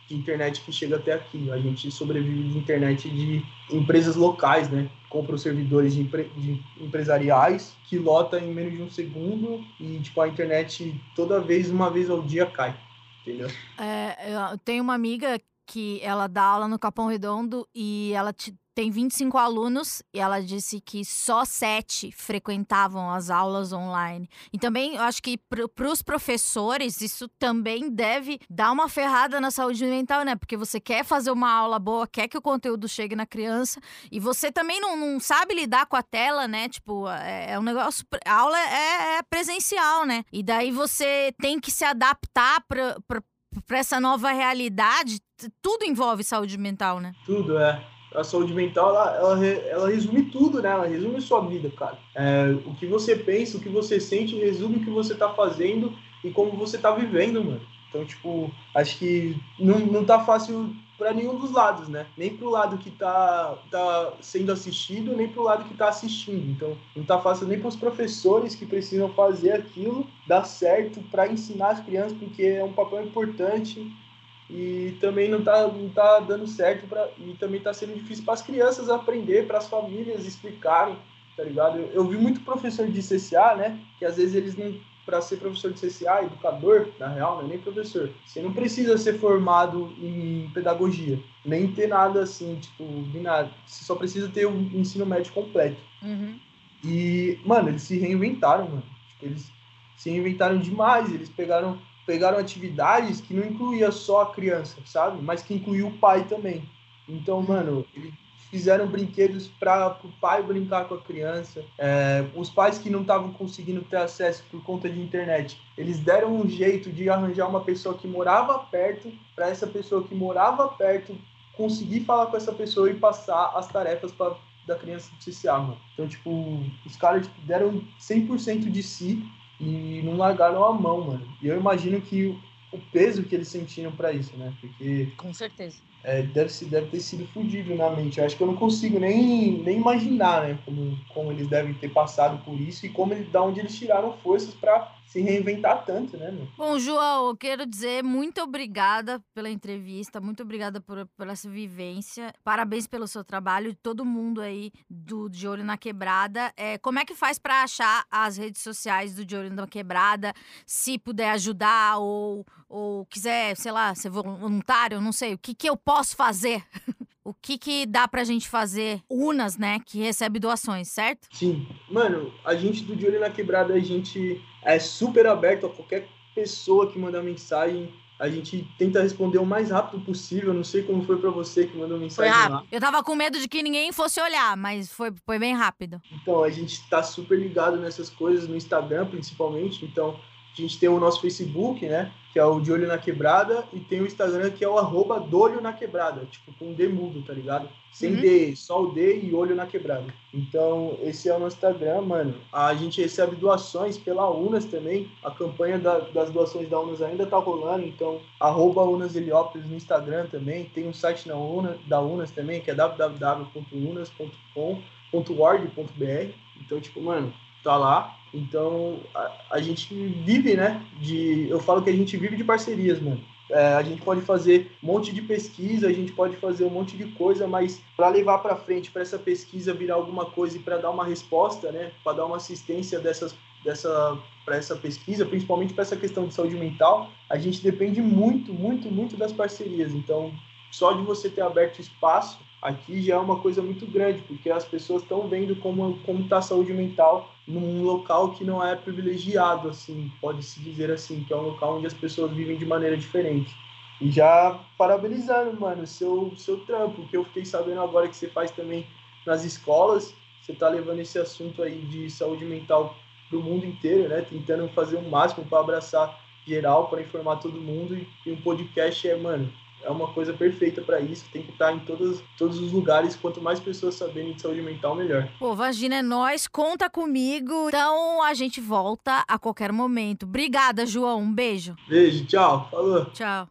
de internet que chega até aqui. A gente sobrevive de internet de empresas locais, né? Compra os servidores de, empre de empresariais que lota em menos de um segundo e tipo a internet toda vez uma vez ao dia cai, entendeu? É, eu tenho uma amiga que ela dá aula no Capão Redondo e ela te, tem 25 alunos e ela disse que só sete frequentavam as aulas online. E também eu acho que para os professores isso também deve dar uma ferrada na saúde mental, né? Porque você quer fazer uma aula boa, quer que o conteúdo chegue na criança e você também não, não sabe lidar com a tela, né? Tipo, é, é um negócio. A aula é, é presencial, né? E daí você tem que se adaptar para essa nova realidade, tudo envolve saúde mental, né? Tudo, é a saúde mental, ela, ela, ela, resume tudo, né? Ela resume sua vida, cara. É, o que você pensa, o que você sente, resume o que você tá fazendo e como você tá vivendo, mano. Então, tipo, acho que não, não tá fácil para nenhum dos lados, né? Nem pro lado que tá, tá sendo assistido, nem pro lado que tá assistindo. Então, não tá fácil nem para os professores que precisam fazer aquilo dar certo para ensinar as crianças, porque é um papel importante e também não tá, não tá dando certo pra, e também tá sendo difícil para as crianças aprender, para as famílias explicarem, tá ligado? Eu, eu, vi muito professor de CCA, né, que às vezes eles não para ser professor de CCA, educador, na real, não é nem professor. Você não precisa ser formado em pedagogia, nem ter nada assim, tipo, de nada. Você só precisa ter o um ensino médio completo. Uhum. E, mano, eles se reinventaram, mano. Tipo, eles se reinventaram demais. Eles pegaram pegaram atividades que não incluía só a criança, sabe? Mas que incluía o pai também. Então, mano, eles fizeram brinquedos para o pai brincar com a criança. É, os pais que não estavam conseguindo ter acesso por conta de internet, eles deram um jeito de arranjar uma pessoa que morava perto, para essa pessoa que morava perto conseguir falar com essa pessoa e passar as tarefas para da criança precisar, mano. Então, tipo, os caras tipo, deram 100% de si e não largaram a mão, mano. E eu imagino que o peso que eles sentiram para isso, né? Porque. Com certeza. É, deve, deve ter sido fudido na mente. Eu acho que eu não consigo nem, nem imaginar, né? Como, como eles devem ter passado por isso e como da onde eles tiraram forças para se reinventar tanto, né, meu? Bom, João, eu quero dizer muito obrigada pela entrevista, muito obrigada por, por essa vivência. Parabéns pelo seu trabalho, todo mundo aí do De Olho na Quebrada. É, como é que faz para achar as redes sociais do De Olho na Quebrada? Se puder ajudar ou, ou quiser, sei lá, ser voluntário, não sei, o que, que eu posso fazer? o que que dá pra gente fazer? Unas, né, que recebe doações, certo? Sim. Mano, a gente do De Olho na Quebrada, a gente é super aberto a qualquer pessoa que mandar mensagem. A gente tenta responder o mais rápido possível. Não sei como foi para você que mandou mensagem foi rápido. lá. Eu tava com medo de que ninguém fosse olhar, mas foi, foi bem rápido. Então, a gente tá super ligado nessas coisas, no Instagram principalmente. Então, a gente tem o nosso Facebook, né? Que é o De Olho na Quebrada, e tem o Instagram que é o arroba Dolho na Quebrada, tipo com D mudo, tá ligado? Sem uhum. D, só o D e olho na quebrada. Então, esse é o nosso Instagram, mano. A gente recebe doações pela Unas também. A campanha da, das doações da Unas ainda tá rolando, então, arroba Unas Heliópolis no Instagram também. Tem um site na Una, da Unas também, que é www.unas.com.org.br. Então, tipo, mano, tá lá. Então, a, a, gente vive, né? De, eu falo que a gente vive de parcerias, mano. É, a gente pode fazer um monte de pesquisa, a gente pode fazer um monte de coisa, mas para levar para frente, para essa pesquisa virar alguma coisa e para dar uma resposta, né? Para dar uma assistência dessas, dessa para essa pesquisa, principalmente para essa questão de saúde mental, a gente depende muito, muito, muito das parcerias. Então, só de você ter aberto espaço aqui já é uma coisa muito grande, porque as pessoas estão vendo como como está a saúde mental num local que não é privilegiado, assim, pode-se dizer assim, que é um local onde as pessoas vivem de maneira diferente. E já parabenizando, mano, seu, seu trampo, que eu fiquei sabendo agora que você faz também nas escolas, você tá levando esse assunto aí de saúde mental pro mundo inteiro, né? Tentando fazer o máximo para abraçar geral, para informar todo mundo. E um podcast é, mano, é uma coisa perfeita para isso. Tem que estar em todos, todos os lugares. Quanto mais pessoas saberem de saúde mental, melhor. Pô, Vagina é nós, conta comigo. Então a gente volta a qualquer momento. Obrigada, João. Um beijo. Beijo, tchau. Falou. Tchau.